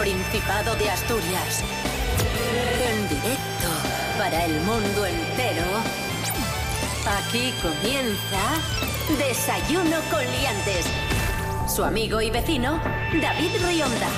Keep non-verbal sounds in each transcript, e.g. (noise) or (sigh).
Principado de Asturias. En directo para el mundo entero. Aquí comienza Desayuno con Liantes. Su amigo y vecino, David Rionda.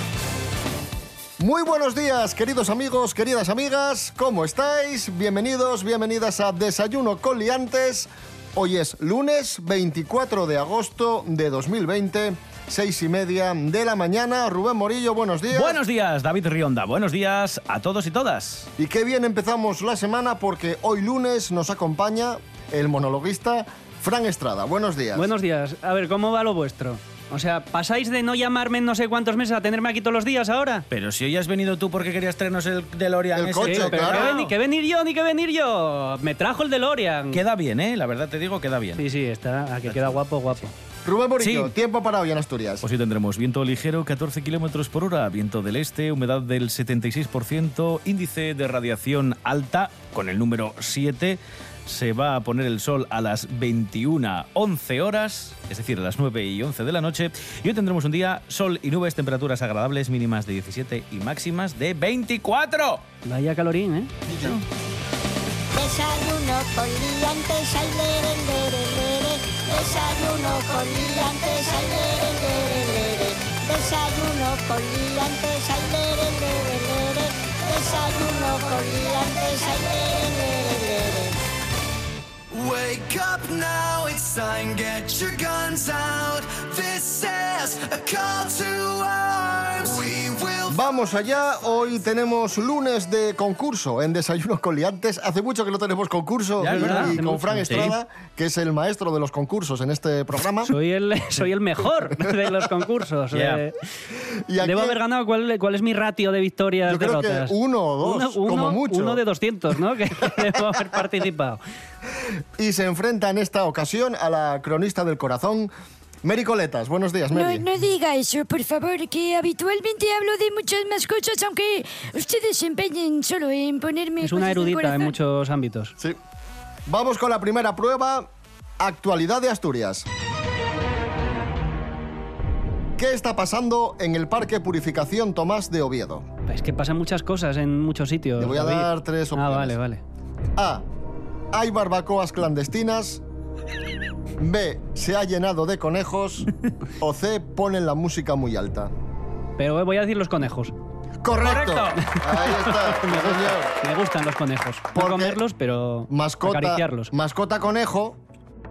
Muy buenos días, queridos amigos, queridas amigas, ¿cómo estáis? Bienvenidos, bienvenidas a Desayuno con Liantes. Hoy es lunes 24 de agosto de 2020, seis y media de la mañana. Rubén Morillo, buenos días. Buenos días, David Rionda. Buenos días a todos y todas. Y qué bien empezamos la semana porque hoy lunes nos acompaña el monologuista Fran Estrada. Buenos días. Buenos días. A ver, ¿cómo va lo vuestro? O sea, ¿pasáis de no llamarme en no sé cuántos meses a tenerme aquí todos los días ahora? Pero si hoy has venido tú porque querías traernos el DeLorean El ese. coche, Sí, pero claro. que, veni- que venir yo, ni que venir yo. Me trajo el DeLorean. Queda bien, ¿eh? La verdad te digo, queda bien. Sí, sí, está. A que queda guapo, guapo. Rubén Morillo, Sí. tiempo para hoy en Asturias. Pues hoy tendremos viento ligero, 14 kilómetros por hora, viento del este, humedad del 76%, índice de radiación alta con el número 7. Se va a poner el sol a las 21.11 horas, es decir, a las 9 y 11 de la noche. Y hoy tendremos un día sol y nubes, temperaturas agradables, mínimas de 17 y máximas de 24. Vaya calorín, ¿eh? Desayuno con liantes, lere. Desayuno con liantes, ay. Desayuno con liantes, ay. Desayuno con liantes, ay. Wake up now, it's time, get your guns out. This is a call to arms. Vamos allá, hoy tenemos lunes de concurso en Desayuno con Liantes. Hace mucho que no tenemos concurso Ya, y ya, con. Fran. Estrada, que es el maestro de los concursos en este programa. Soy el, soy el mejor de los concursos. Yeah. eh. Y aquí- Debo haber ganado. ¿Cuál, cuál es mi ratio de victorias Yo creo que uno o dos, Uno- como uno- mucho. Uno de 200, ¿no? Que (laughs) debo haber participado. Y se enfrenta en esta ocasión a la cronista del corazón, Mary Coletas. Buenos días, No, Mary. no diga eso, por favor, que habitualmente hablo de muchas más cosas, aunque ustedes se empeñen solo en ponerme. Es una erudita en muchos ámbitos. Sí. Vamos con la primera prueba. Actualidad de Asturias. ¿Qué está pasando en el Parque Purificación Tomás de Oviedo? Es que pasan muchas cosas en muchos sitios. Te voy a David. dar tres Ah, opciones. vale, vale. A. Hay barbacoas clandestinas. B. Se ha llenado de conejos. O C. Ponen la música muy alta. Pero voy a decir los conejos. Correcto. Ahí está. (laughs) Me gustan los conejos. No Porque comerlos, pero Mascota, acariciarlos. mascota conejo.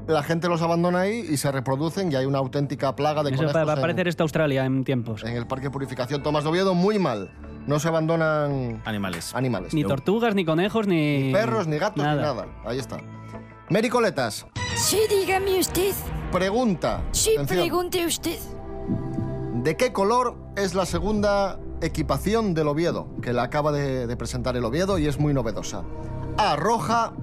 La gente los abandona ahí y se reproducen y hay una auténtica plaga de Eso conejos va, a en- parecer esta Australia en tiempos. en el Parque Purificación Tomás de Oviedo muy mal. No se abandonan Animales. animales. Ni tortugas, ni conejos, ni... Ni perros, ni gatos, ni nada. Ahí está. Mary Coletas, Sí, dígame usted. pregunta. Sí, Atención. pregunte usted. ¿De qué color es la segunda equipación del Oviedo? Que la acaba de, de presentar el Oviedo y es muy novedosa. A, roja.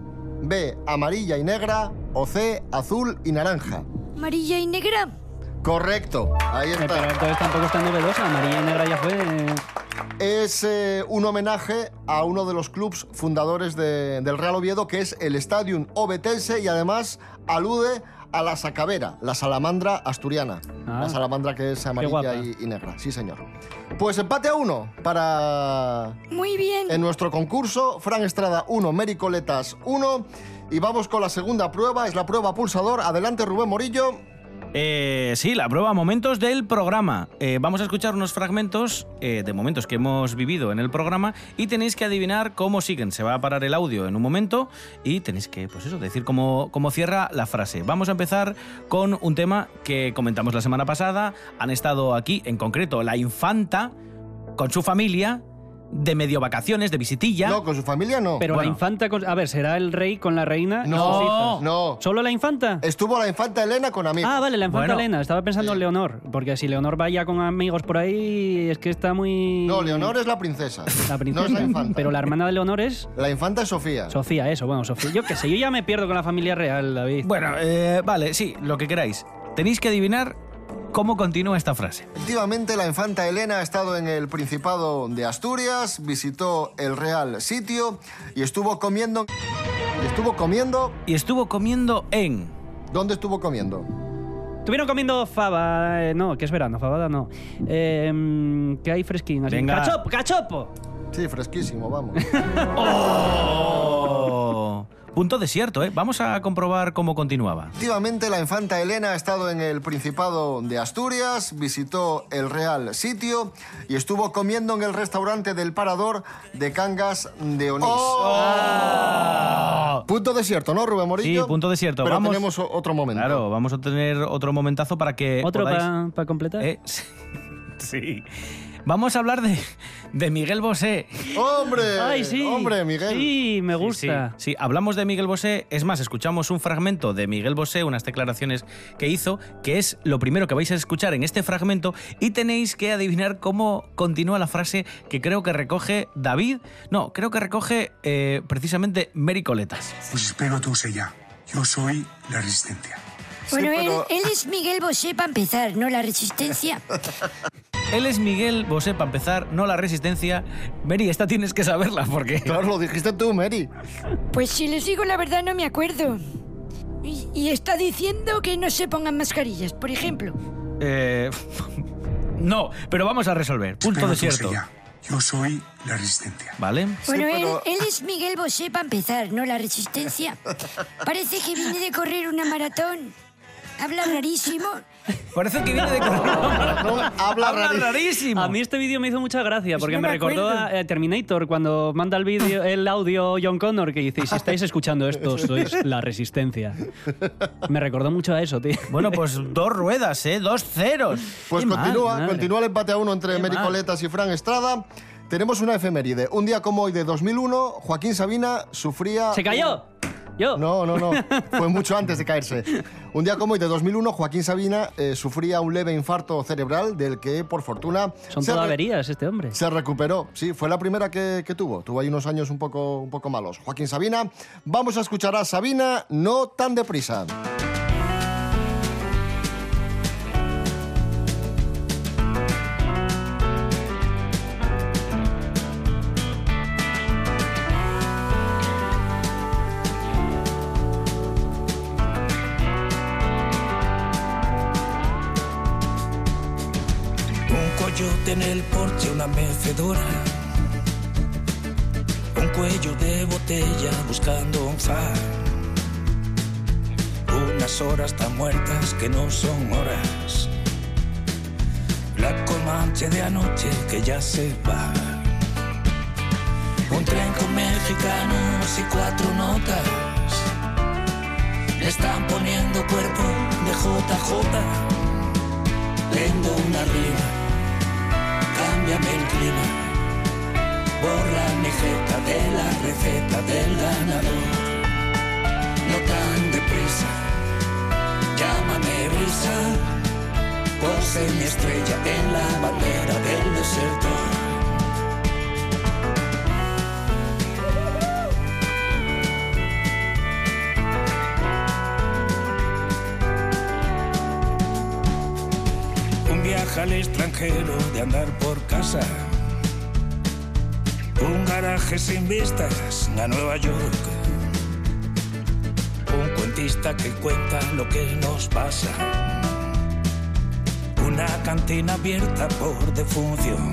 B, amarilla y negra. O C, azul y naranja. Amarilla y negra. Correcto. Ahí Eh, Pero está. entonces tampoco es tan novedosa. Amarilla y negra ya fue... eh, Es eh, un homenaje a uno de los clubs fundadores de- del Real Oviedo, que es el Stadium Ovetense, y además alude a la sacavera, la salamandra asturiana. Ah. La salamandra que es amarilla y, y negra. Sí, señor. Pues empate a uno para Muy bien. en nuestro concurso. Fran Estrada 1, Mary Coletas 1. Y vamos con la segunda prueba, es la prueba pulsador. Adelante, Rubén Morillo. Eh, sí, la prueba momentos del programa. Eh, vamos a escuchar unos fragmentos eh, de momentos que hemos vivido en el programa y tenéis que adivinar cómo siguen. Se va a parar el audio en un momento y tenéis que, pues eso, decir cómo, cómo cierra la frase. Vamos a empezar con un tema que comentamos la semana pasada. Han estado aquí, en concreto, la infanta con su familia de medio vacaciones, de visitilla. No, con su familia no. Pero Bueno. la infanta... con- A ver, ¿será el rey con la reina y No, sus hijas? no. ¿Solo la infanta? Estuvo la infanta Elena con amigos. Ah, vale, la infanta Bueno. Elena. Estaba pensando en Leonor. Porque si Leonor vaya con amigos por ahí, es que está muy... No, Leonor es la princesa. La princesa. No es la infanta. Pero la hermana de Leonor es... La infanta es Sofía. Sofía, eso, bueno, Sofía. Yo qué sé, yo ya me pierdo con la familia real, David. Bueno, eh, vale, sí, lo que queráis. Tenéis que adivinar cómo continúa esta frase. Efectivamente, la infanta Elena ha estado en el Principado de Asturias, visitó el Real Sitio y estuvo comiendo. Y estuvo comiendo. Y estuvo comiendo en ¿Dónde estuvo comiendo? Estuvieron comiendo faba. eh, no, que es verano, fabada no. Eh, que hay fresquín. Así. Venga. ¡Cachopo! ¡Cachopo! Sí, fresquísimo, vamos. (laughs) ¡Oh! Punto desierto, ¿eh? Vamos a comprobar cómo continuaba. Efectivamente, la infanta Elena ha estado en el Principado de Asturias, visitó el Real Sitio y estuvo comiendo en el restaurante del Parador de Cangas de Onís. Punto desierto, ¿no, Rubén Morillo? Sí, punto desierto. Pero Vamos- tenemos otro momento. Claro, vamos a tener otro momentazo para que. ¿Otro podáis- para completar? Eh, (laughs) sí. sí. Vamos a hablar de, de Miguel Bosé. ¡Hombre! ¡Ay, sí! ¡Hombre, Miguel! Sí, me gusta. Sí, sí, hablamos de Miguel Bosé. Es más, escuchamos un fragmento de Miguel Bosé, unas declaraciones que hizo, que es lo primero que vais a escuchar en este fragmento, y tenéis que adivinar cómo continúa la frase que creo que recoge David. No, creo que recoge eh, precisamente Mary Coletas. Pues espero tú ya. Yo soy la resistencia. Bueno, pero- él, él es Miguel Bosé para empezar, no la resistencia. (laughs) Él es Miguel Bosé, para empezar, no la resistencia. Mary, esta tienes que saberla, porque. (laughs) Claro, lo dijiste tú, Mary. Pues si les digo la verdad no me acuerdo. Y, y está diciendo que no se pongan mascarillas, por ejemplo. Eh, (laughs) no, pero vamos a resolver. Punto sé desierto. ya. Yo soy la resistencia. ¿Vale? Bueno, pero- él, él es Miguel Bosé para empezar, no la resistencia. Parece que viene de correr una maratón. Habla rarísimo. Parece que viene de. (laughs) No, habla rarísimo. rarísimo. A mí este vídeo me hizo mucha gracia porque no me me recordó a eh, Terminator cuando manda el vídeo, el audio John Connor que dice, si estáis escuchando esto, (laughs) sois la resistencia. Me recordó mucho a eso, tío. Bueno, pues dos ruedas, ¿eh? Dos ceros. Pues Qué mal. continúa, madre. continúa el empate a uno entre Qué Mary mal. Coletas y Fran Estrada. Tenemos una efeméride. Un día como hoy de 2001, Joaquín Sabina sufría... ¡Se cayó! ¿Yo? No, no, no. Fue mucho antes de caerse. Un día como hoy de 2001, Joaquín Sabina eh, sufría un leve infarto cerebral del que, por fortuna, Son todas averías este hombre. se recuperó. Sí, fue la primera que, que tuvo. Tuvo ahí unos años un poco, un poco malos. Joaquín Sabina. Vamos a escuchar a Sabina no tan deprisa. Una mecedora. Un cuello de botella buscando un far. Unas horas tan muertas que no son horas. La comanche de anoche que ya se va. Un tren con mexicanos y cuatro notas. Le están poniendo cuerpo de JJ Vendo una rima, clima, borra mi jeta de la receta del ganador. No tan deprisa, llámame brisa, pose mi estrella en la bandera del desertor. Al extranjero de andar por casa. Un garaje sin vistas a Nueva York. Un cuentista que cuenta lo que nos pasa. Una cantina abierta por defunción.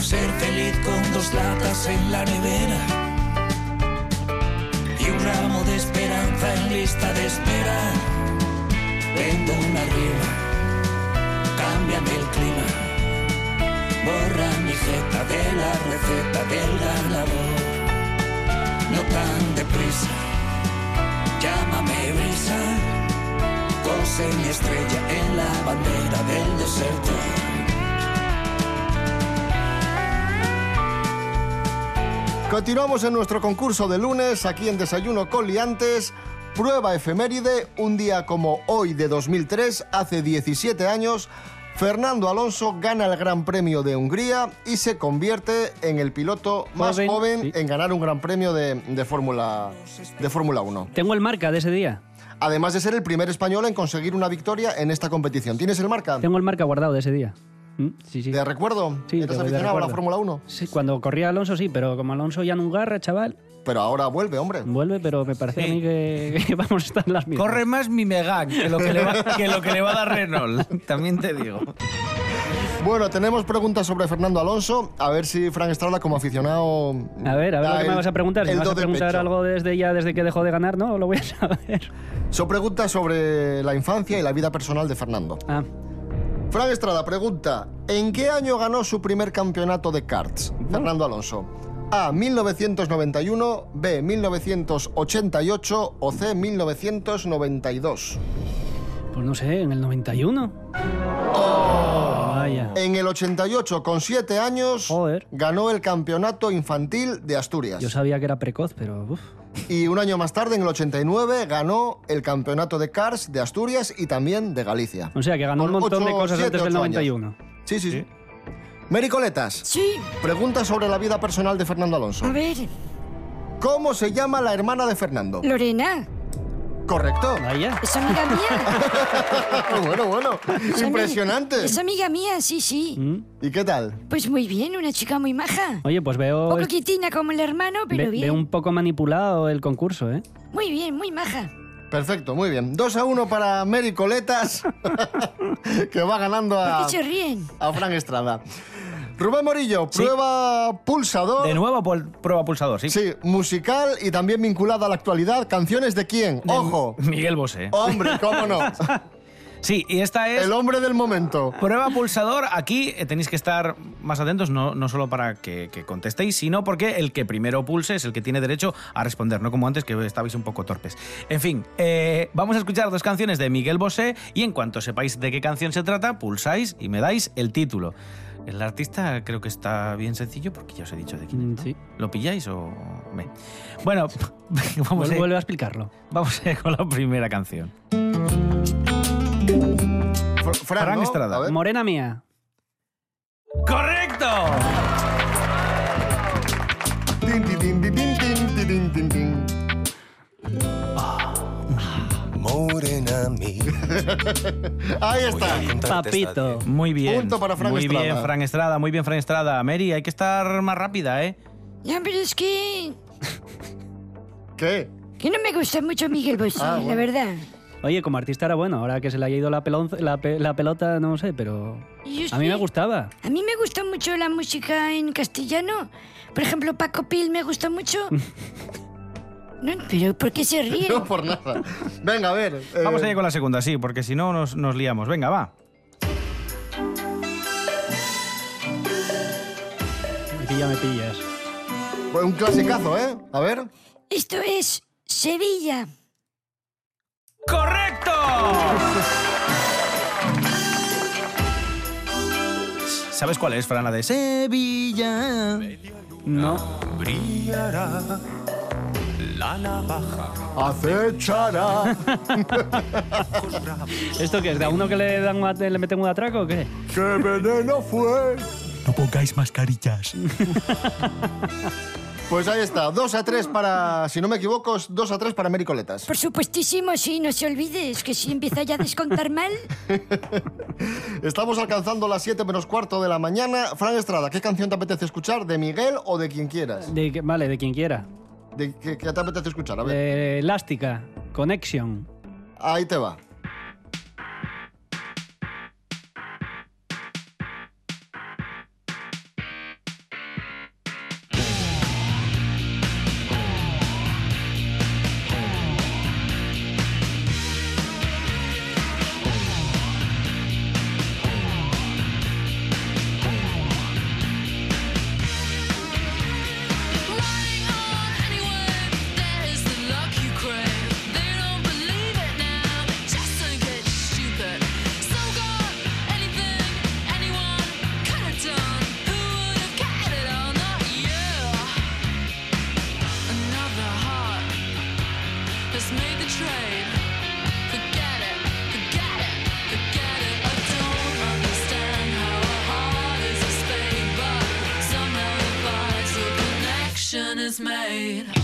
Ser feliz con dos latas en la nevera. Y un ramo de esperanza en lista de espera. Vendo una rima, cámbiame el clima, borra mi jeta de la receta del ganador. No tan deprisa, llámame brisa, cose mi estrella en la bandera del desierto. Continuamos en nuestro concurso de lunes, aquí en Desayuno con Liantes. Prueba efeméride, un día como hoy de 2003, hace 17 años, Fernando Alonso gana el Gran Premio de Hungría y se convierte en el piloto más Joven, joven sí. en ganar un Gran Premio de, de Fórmula de Fórmula 1. Tengo el marca de ese día. Además de ser el primer español en conseguir una victoria en esta competición. ¿Tienes el marca? Tengo el marca guardado de ese día. Mm, Sí, sí. ¿De recuerdo? Sí, ¿Eres de- de aficionado a la. Fórmula 1? Sí, cuando corría Alonso sí, pero como Alonso ya no garra, chaval. Pero ahora vuelve, hombre. Vuelve, pero me parece a mí que, que (laughs) vamos a estar en las mismas. Corre más mi Megan que lo que, le va, que lo que le va a dar Renault. También te digo. Bueno, tenemos preguntas sobre Fernando Alonso. A ver si Frank Estrada, como aficionado. A ver, a ver lo que me vas a preguntar. Si me vas a preguntar pecho. algo desde ya, desde que dejó de ganar, ¿no? Lo voy a saber. Son preguntas sobre la infancia y la vida personal de Fernando. Ah, Frank Estrada pregunta: ¿En qué año ganó su primer campeonato de karts? Fernando Alonso. A. 1991, B. 1988 o C. 1992. pues no sé, en el 91. Vaya. En el 88, con 7 años, Joder. ganó el campeonato infantil de Asturias. Yo sabía que era precoz, pero uf. Y un año más tarde, en el 89, ganó el campeonato de Cars de Asturias y también de Galicia. O sea, que ganó un Con montón de cosas antes del ocho años. 91. Sí, sí, sí. Mary Coletas, Sí, pregunta sobre la vida personal de Fernando Alonso. a ver, ¿Cómo se llama la hermana de Fernando? Lorena, Correcto. Vaya. es amiga mía. (laughs) bueno, bueno. Es Impresionante. Es amiga mía, sí, sí. Mm. ¿Y qué tal? Pues muy bien, una chica muy maja. Oye, pues veo, Poco quitina como el hermano, pero ve- bien. veo un poco manipulado el concurso, ¿eh? Muy bien, muy maja. Perfecto, muy bien. 2 a 1 para Mary Coletas, (laughs) que va ganando ¿Por a, qué se ríen? a Fran Estrada. Rubén Morillo, prueba pulsador. De nuevo, pol- prueba pulsador, sí. Sí, musical y también vinculada a la actualidad. ¿Canciones de quién? Ojo. Miguel Bosé. Hombre, cómo no. (laughs) Sí, y esta es El hombre del momento. prueba pulsador. Aquí eh, tenéis que estar más atentos, no, no solo para que, que contestéis, sino porque el que primero pulse es el que tiene derecho a responder, no como antes que estabais un poco torpes. En fin, eh, vamos a escuchar dos canciones de Miguel Bosé y en cuanto sepáis de qué canción se trata, pulsáis y me dais el título. El artista creo que está bien sencillo porque ya os he dicho de quién es. Mm, ¿no? Sí. ¿Lo pilláis o...? me? Bueno, (laughs) vamos, Vuelve, a, a explicarlo. vamos a ir con la primera canción. Fran, Fran ¿no? Estrada. Morena mía. ¡Correcto! Morena mía. (laughs) Ahí está. Papito. Muy bien. Punto para Fran muy Estrada. bien, Fran Estrada. Muy bien, Fran Estrada. Mary, hay que estar más rápida, ¿eh? Ya, pero es que, ¿Qué? que no me gusta mucho Miguel Bosé, Ah, bueno. la verdad. Oye, como artista era bueno, ahora que se le haya ido la, pelon- la, pe- la pelota, no sé, pero a mí me gustaba. A mí me gusta mucho la música en castellano. Por ejemplo, Paco Pil me gusta mucho. (laughs) No, pero ¿por qué se ríen? No por nada. Venga, a ver. eh, Vamos allá con la segunda, sí, porque si no nos, nos liamos. Venga, va. Me pilla, me pillas. Un clasicazo, ¿eh? A ver. Esto es Sevilla. ¡Correcto! ¿Sabes cuál es, Fran? La de Sevilla. No. Brillará la navaja. Acechará. (laughs) ¿Esto qué es? ¿De a uno que le, dan le meten un atraco o qué? ¡Qué veneno fue! No pongáis mascarillas. (laughs) Pues ahí está. 2 a 3 para. Si no me equivoco, 2 a 3 para Mary Coletas. Por supuestísimo, sí, no se olvide, es que si empieza ya a descontar mal. (laughs) Estamos alcanzando las 7 menos cuarto de la mañana. Fran Estrada, ¿qué canción te apetece escuchar? ¿De Miguel o de quien quieras? De, que- vale, de quien quiera. ¿De qué, qué te apetece escuchar? A ver. De Elástica, Connection. Ahí te va. Made.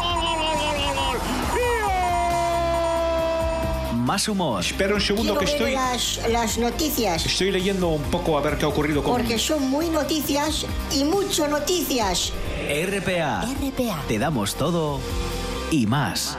Más humor. Espera un segundo que Quiero estoy, las, las noticias, estoy leyendo un poco a ver qué ha ocurrido con... porque son muy noticias y mucho noticias. RPA. RPA. Te damos todo y más.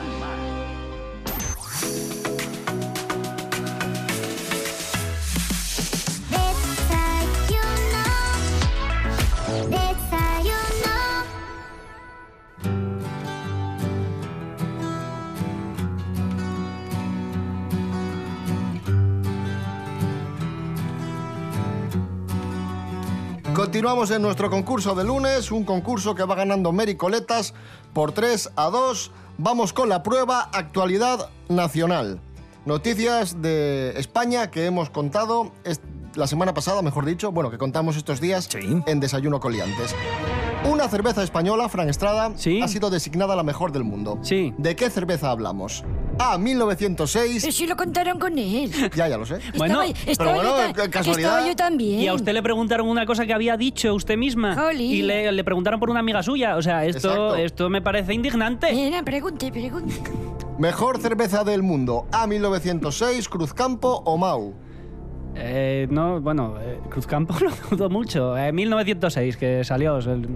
Continuamos en nuestro concurso de lunes, un concurso que va ganando Mary Coletas por 3 a 2. Vamos con la prueba Actualidad Nacional. Noticias de España que hemos contado la semana pasada, mejor dicho, bueno, que contamos estos días en Desayuno Coliantes. Una cerveza española, Fran Estrada, ha sido designada la mejor del mundo. Sí. ¿De qué cerveza hablamos? A. 1906. Pero si lo contaron con él. (laughs) Ya, ya lo sé. Estaba- estaba yo ta- que estaba yo también. Y a usted le preguntaron una cosa que había dicho usted misma. Jolín. Y le, le preguntaron por una amiga suya. O sea, esto, Exacto. esto me parece indignante. Mira, pregunte, pregunte. Mejor cerveza del mundo. A. 1906, Cruzcampo o Mau. Eh, no, bueno, eh, Cruzcampo (laughs) lo dudo mucho. Eh, 1906, que salió. el-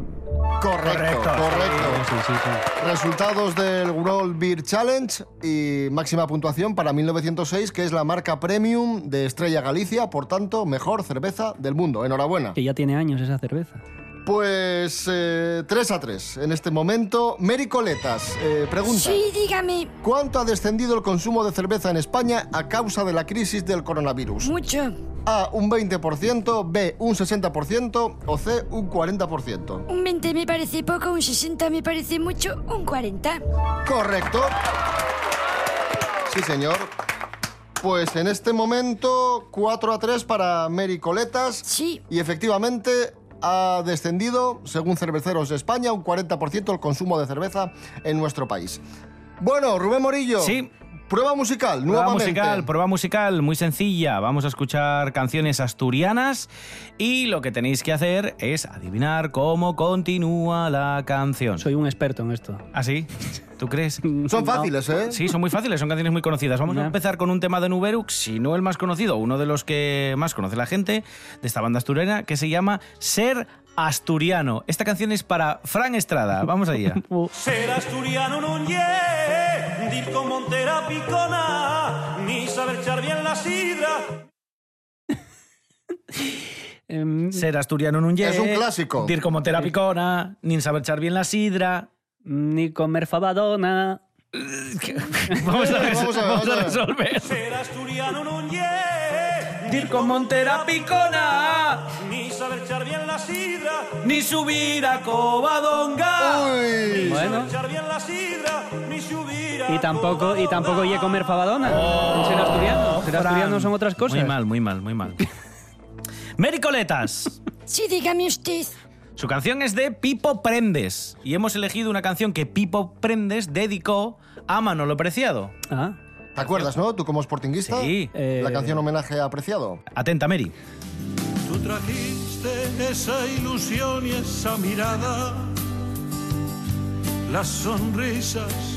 Correcto, correcto. Sí, sí, sí. Resultados del World Beer Challenge y máxima puntuación para 1906, que es la marca premium de Estrella Galicia, por tanto, mejor cerveza del mundo. Enhorabuena. Que ya tiene años esa cerveza. Pues eh, 3 a 3 en este momento. Mary Coletas, eh, pregunta. Sí, dígame. ¿Cuánto ha descendido el consumo de cerveza en España a causa de la crisis del coronavirus? Mucho. A, un 20%, B, un 60% o C, un 40%. Un 20 me parece poco, un 60 me parece mucho, un 40. Correcto. Sí, señor. Pues en este momento 4 a 3 para Mary Coletas. Sí. Y efectivamente ha descendido, según Cerveceros de España, un 40% el consumo de cerveza en nuestro país. Bueno, Rubén Morillo. Sí. Prueba musical, Prueba nuevamente. musical, prueba musical muy sencilla. Vamos a escuchar canciones asturianas y lo que tenéis que hacer es adivinar cómo continúa la canción. Soy un experto en esto. ¿Ah, sí? ¿Tú crees? (laughs) Son fáciles, ¿eh? Sí, son muy fáciles, son canciones muy conocidas. Vamos a empezar con un tema de Nuberux, si no el más conocido, uno de los que más conoce la gente de esta banda asturiana, que se llama Ser Asturiano. Esta canción es para Fran Estrada. Vamos allá. (laughs) Ser asturiano non lle, dir con Montera picona, ni saber echar bien la sidra. (laughs) Em, Ser asturiano nun lle, Es un clásico. Dir como terapicona, nin saber echar bien la sidra. ni comer fabadona. (laughs) Vamos a, Vamos a ver, vamos a a ver. resolver. Ser asturiano non lle, Dir como terapicona, ni saber echar bien la sidra. ni subir a Covadonga. Uy. Bueno. Echar bien la sidra, ni Y tampoco, y tampoco lle comer fabadona. ser asturiano. Ser Oh, Fran. asturiano son otras cosas. Muy mal, muy mal, muy mal. (laughs) Mericoletas. Sí, dígame usted. Su canción es de Pipo Prendes y hemos elegido una canción que Pipo Prendes dedicó a Manolo Preciado. Ah. ¿Te acuerdas, no? Tú como sportinguista. Sí. Eh, La canción homenaje a Preciado. Atenta, Mary. Tú trajiste esa ilusión y esa mirada, las sonrisas.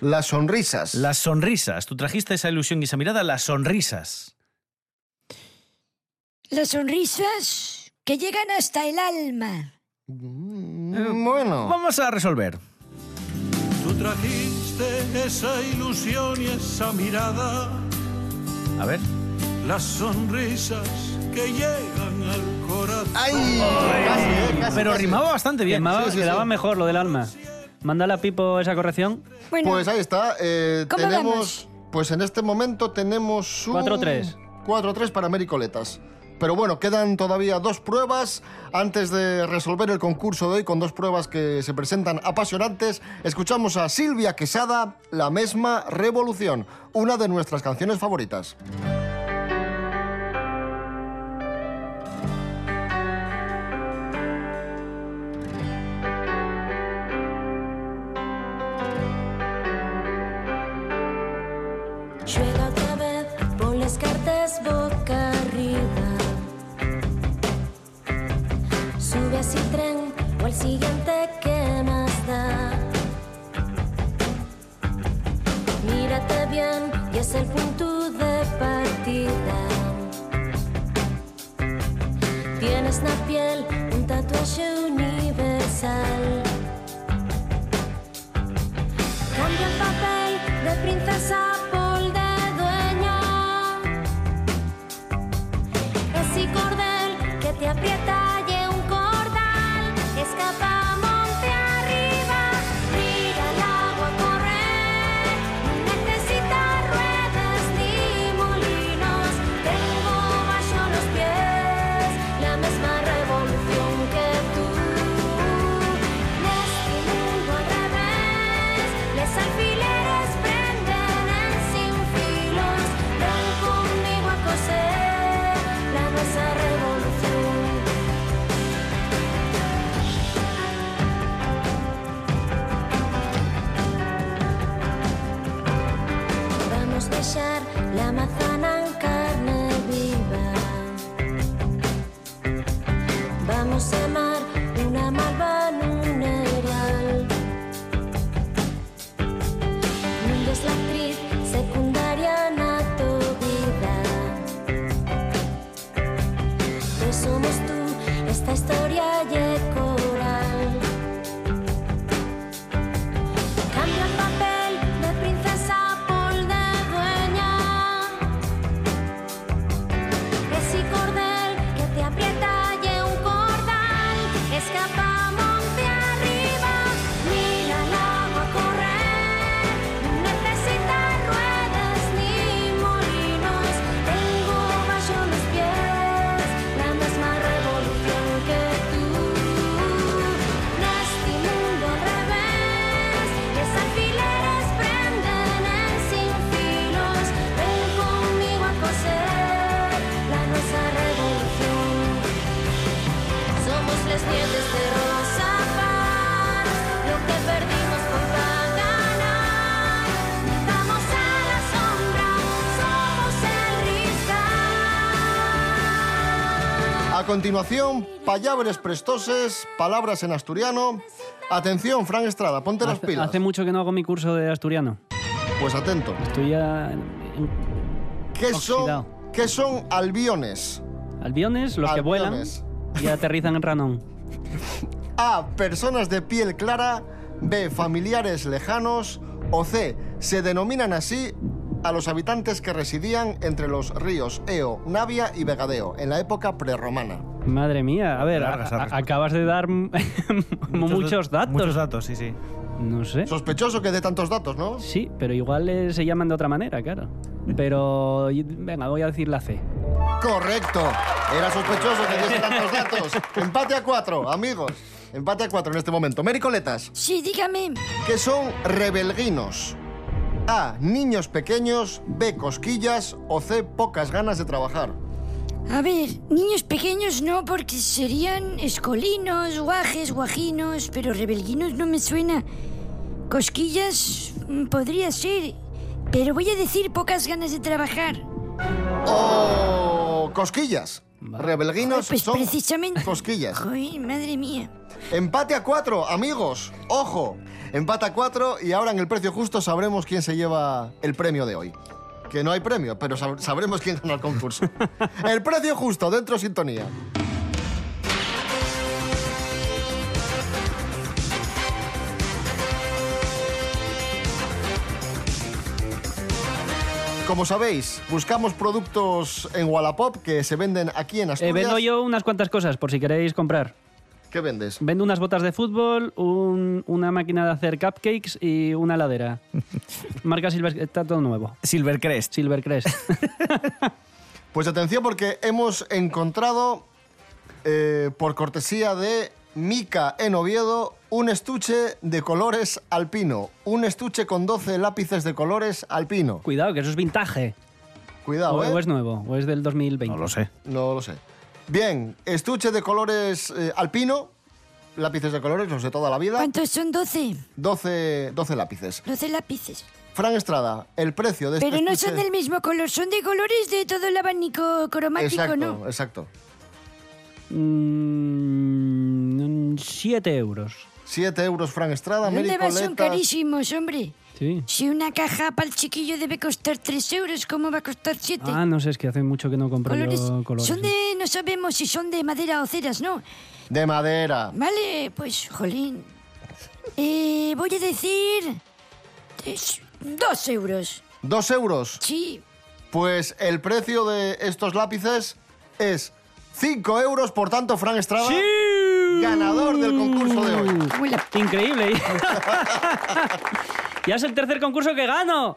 Las sonrisas. Las sonrisas. Tú trajiste esa ilusión y esa mirada, las sonrisas. Las sonrisas que llegan hasta el alma. Mm, Bueno. Vamos a resolver. Tú trajiste esa ilusión y esa mirada, A ver. las sonrisas que llegan al corazón. ¡Ay! Casi, casi, Pero casi. rimaba bastante bien. Quedaba, Sí, sí, quedaba sí. mejor lo del alma. Mándale a Pipo esa corrección. Bueno, Pues ahí está. eh, ¿Cómo tenemos. vamos? Pues en este momento tenemos un. 4-3. 4-3 para Mericoletas. Pero bueno, quedan todavía dos pruebas antes de resolver el concurso de hoy con dos pruebas que se presentan apasionantes. Escuchamos a Silvia Quesada, La misma revolución, una de nuestras canciones favoritas. Princesa la continuación, palabras prestoses, palabras en asturiano. Atención, Fran Estrada, ponte las Hace, pilas. hace mucho que no hago mi curso de asturiano. Pues atento. Estoy ya. en- ¿Qué son, ¿Qué son albiones? Albiones, los que vuelan y aterrizan en Ranón. (laughs) A. Personas de piel clara. B. Familiares lejanos. O C. Se denominan así a los habitantes que residían entre los ríos Eo, Navia y Vegadeo en la época prerromana. Madre mía, a ver, a- a- acabas de dar (laughs) muchos, datos. Muchos datos, sí, sí. No sé. Sospechoso que dé tantos datos, ¿no? Sí, pero igual eh, se llaman de otra manera, claro. Pero venga, voy a decir la C. Correcto. Era sospechoso que diese tantos (laughs) datos. Empate a cuatro, amigos. Empate a cuatro en este momento. Mericoletas. Sí, dígame. ¿Qué son rebelguinos? A. Niños pequeños. B. Cosquillas. O C. Pocas ganas de trabajar. A ver, niños pequeños no, porque serían escolinos, guajes, guajinos, pero rebelguinos no me suena. Cosquillas mm, podría ser, pero voy a decir pocas ganas de trabajar. O cosquillas. Rebelguinos Pues son precisamente. cosquillas. Ay, madre mía. Empate a cuatro, amigos. Ojo. Empata 4 y ahora en el precio justo sabremos quién se lleva el premio de hoy. Que no hay premio, pero sabremos quién ganó el concurso. (laughs) el precio justo, dentro sintonía. Como sabéis, buscamos productos en Wallapop que se venden aquí en Asturias. Eh, vendo yo unas cuantas cosas por si queréis comprar. ¿Qué vendes? Vendo unas botas de fútbol, un- una máquina de hacer cupcakes y una heladera. (laughs) Marca Silver... Está todo nuevo. Silvercrest. Silvercrest. (laughs) Pues atención porque hemos encontrado, eh, por cortesía de Mica en Oviedo, un estuche de colores alpino. Un estuche con 12 lápices de colores alpino. Cuidado, que eso es vintage. Cuidado, o, ¿eh? o es nuevo, o es del 2020. No lo sé. No lo sé. Bien, estuche de colores eh, alpino. Lápices de colores, los de toda la vida. ¿Cuántos son 12? 12, 12 lápices. 12 lápices. Fran Estrada, el precio de este Pero no estuche... son del mismo color, son de colores de todo el abanico cromático, Exacto, ¿no? exacto. Mm, 7 euros. 7 euros Fran Estrada, ¿Dónde Mary vas? Son carísimos, hombre. Sí. Si una caja para el chiquillo debe costar 3 euros, ¿cómo va a costar 7? Ah, no sé, es que hace mucho que no compro colores. yo colores. Son de, no sabemos si son de madera o ceras, ¿no? De madera. Vale, pues, jolín. Eh, voy a decir... es Dos euros. ¿Dos euros? Sí. Pues el precio de estos lápices es 5 euros, por tanto, Fran Estrada, ganador del concurso de hoy. Increíble. (laughs) ya es el tercer concurso que gano.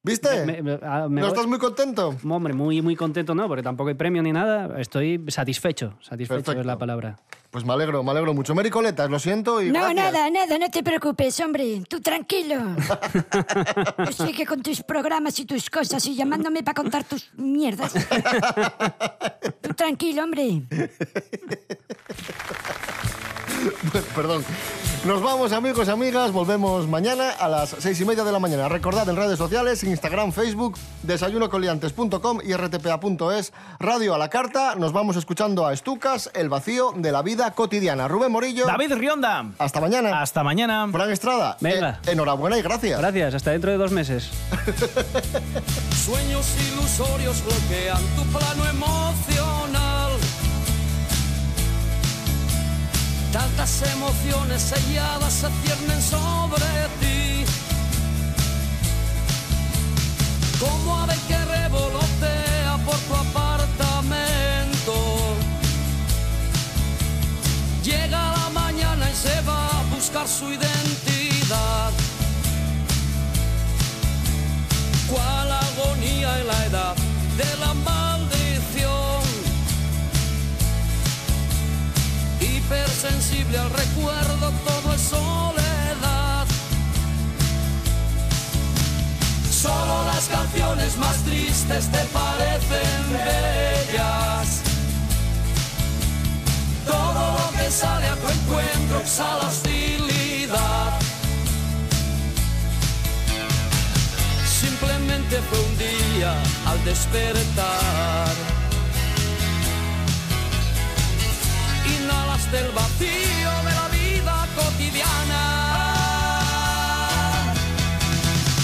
¿Viste? Me- me- ah, me ¿No voy- estás muy contento? Hombre, muy, muy contento, ¿no? Porque tampoco hay premio ni nada. Estoy satisfecho. Satisfecho Perfecto. es la palabra. Pues me alegro, me alegro mucho. Mary Coletas, lo siento y No, gracias. nada, nada, no te preocupes, hombre. Tú tranquilo. (laughs) Que con tus programas y tus cosas y llamándome para contar tus mierdas. (laughs) Tú tranquilo, hombre. (laughs) Perdón. Nos vamos, amigos, amigas. Volvemos mañana a las seis y media de la mañana. Recordad en redes sociales, Instagram, Facebook, desayunocoliantes.com y rtpa.es, Radio a la Carta. Nos vamos escuchando a Estucas, El vacío de la vida cotidiana. Rubén Morillo. David Rionda. Hasta mañana. Hasta mañana. Fran Estrada. Venga. eh, enhorabuena y gracias. Gracias, hasta dentro de dos meses. (laughs) (laughs) Sueños ilusorios bloquean tu plano emocional. Tantas emociones selladas se ciernen sobre ti. Como ave que revolotea por tu apartamento. Llega la mañana y se va a buscar su identidad. cuál agonía en la edad de la maldición. Hipersensible al recuerdo, todo es soledad. Solo las canciones más tristes te parecen bellas. Todo lo que sale a tu encuentro exhala hostilidad. Simplemente fue un día al despertar. Inhalaste el vacío de la vida cotidiana.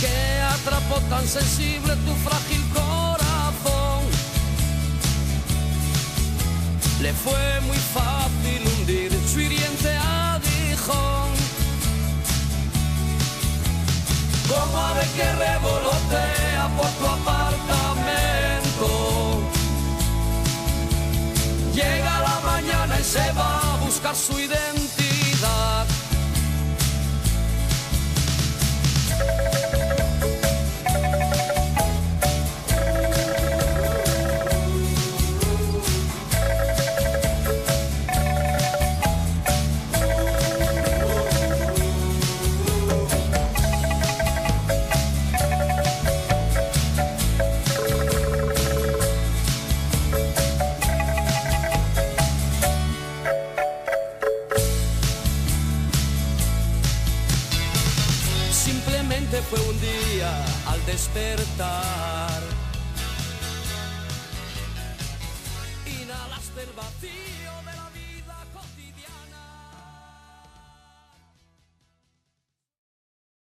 Que atrapó tan sensible tu frágil corazón. Le fue muy fácil hundir su hiriente aguijón. como ave que revolotea por tu apartamento. Su identidad.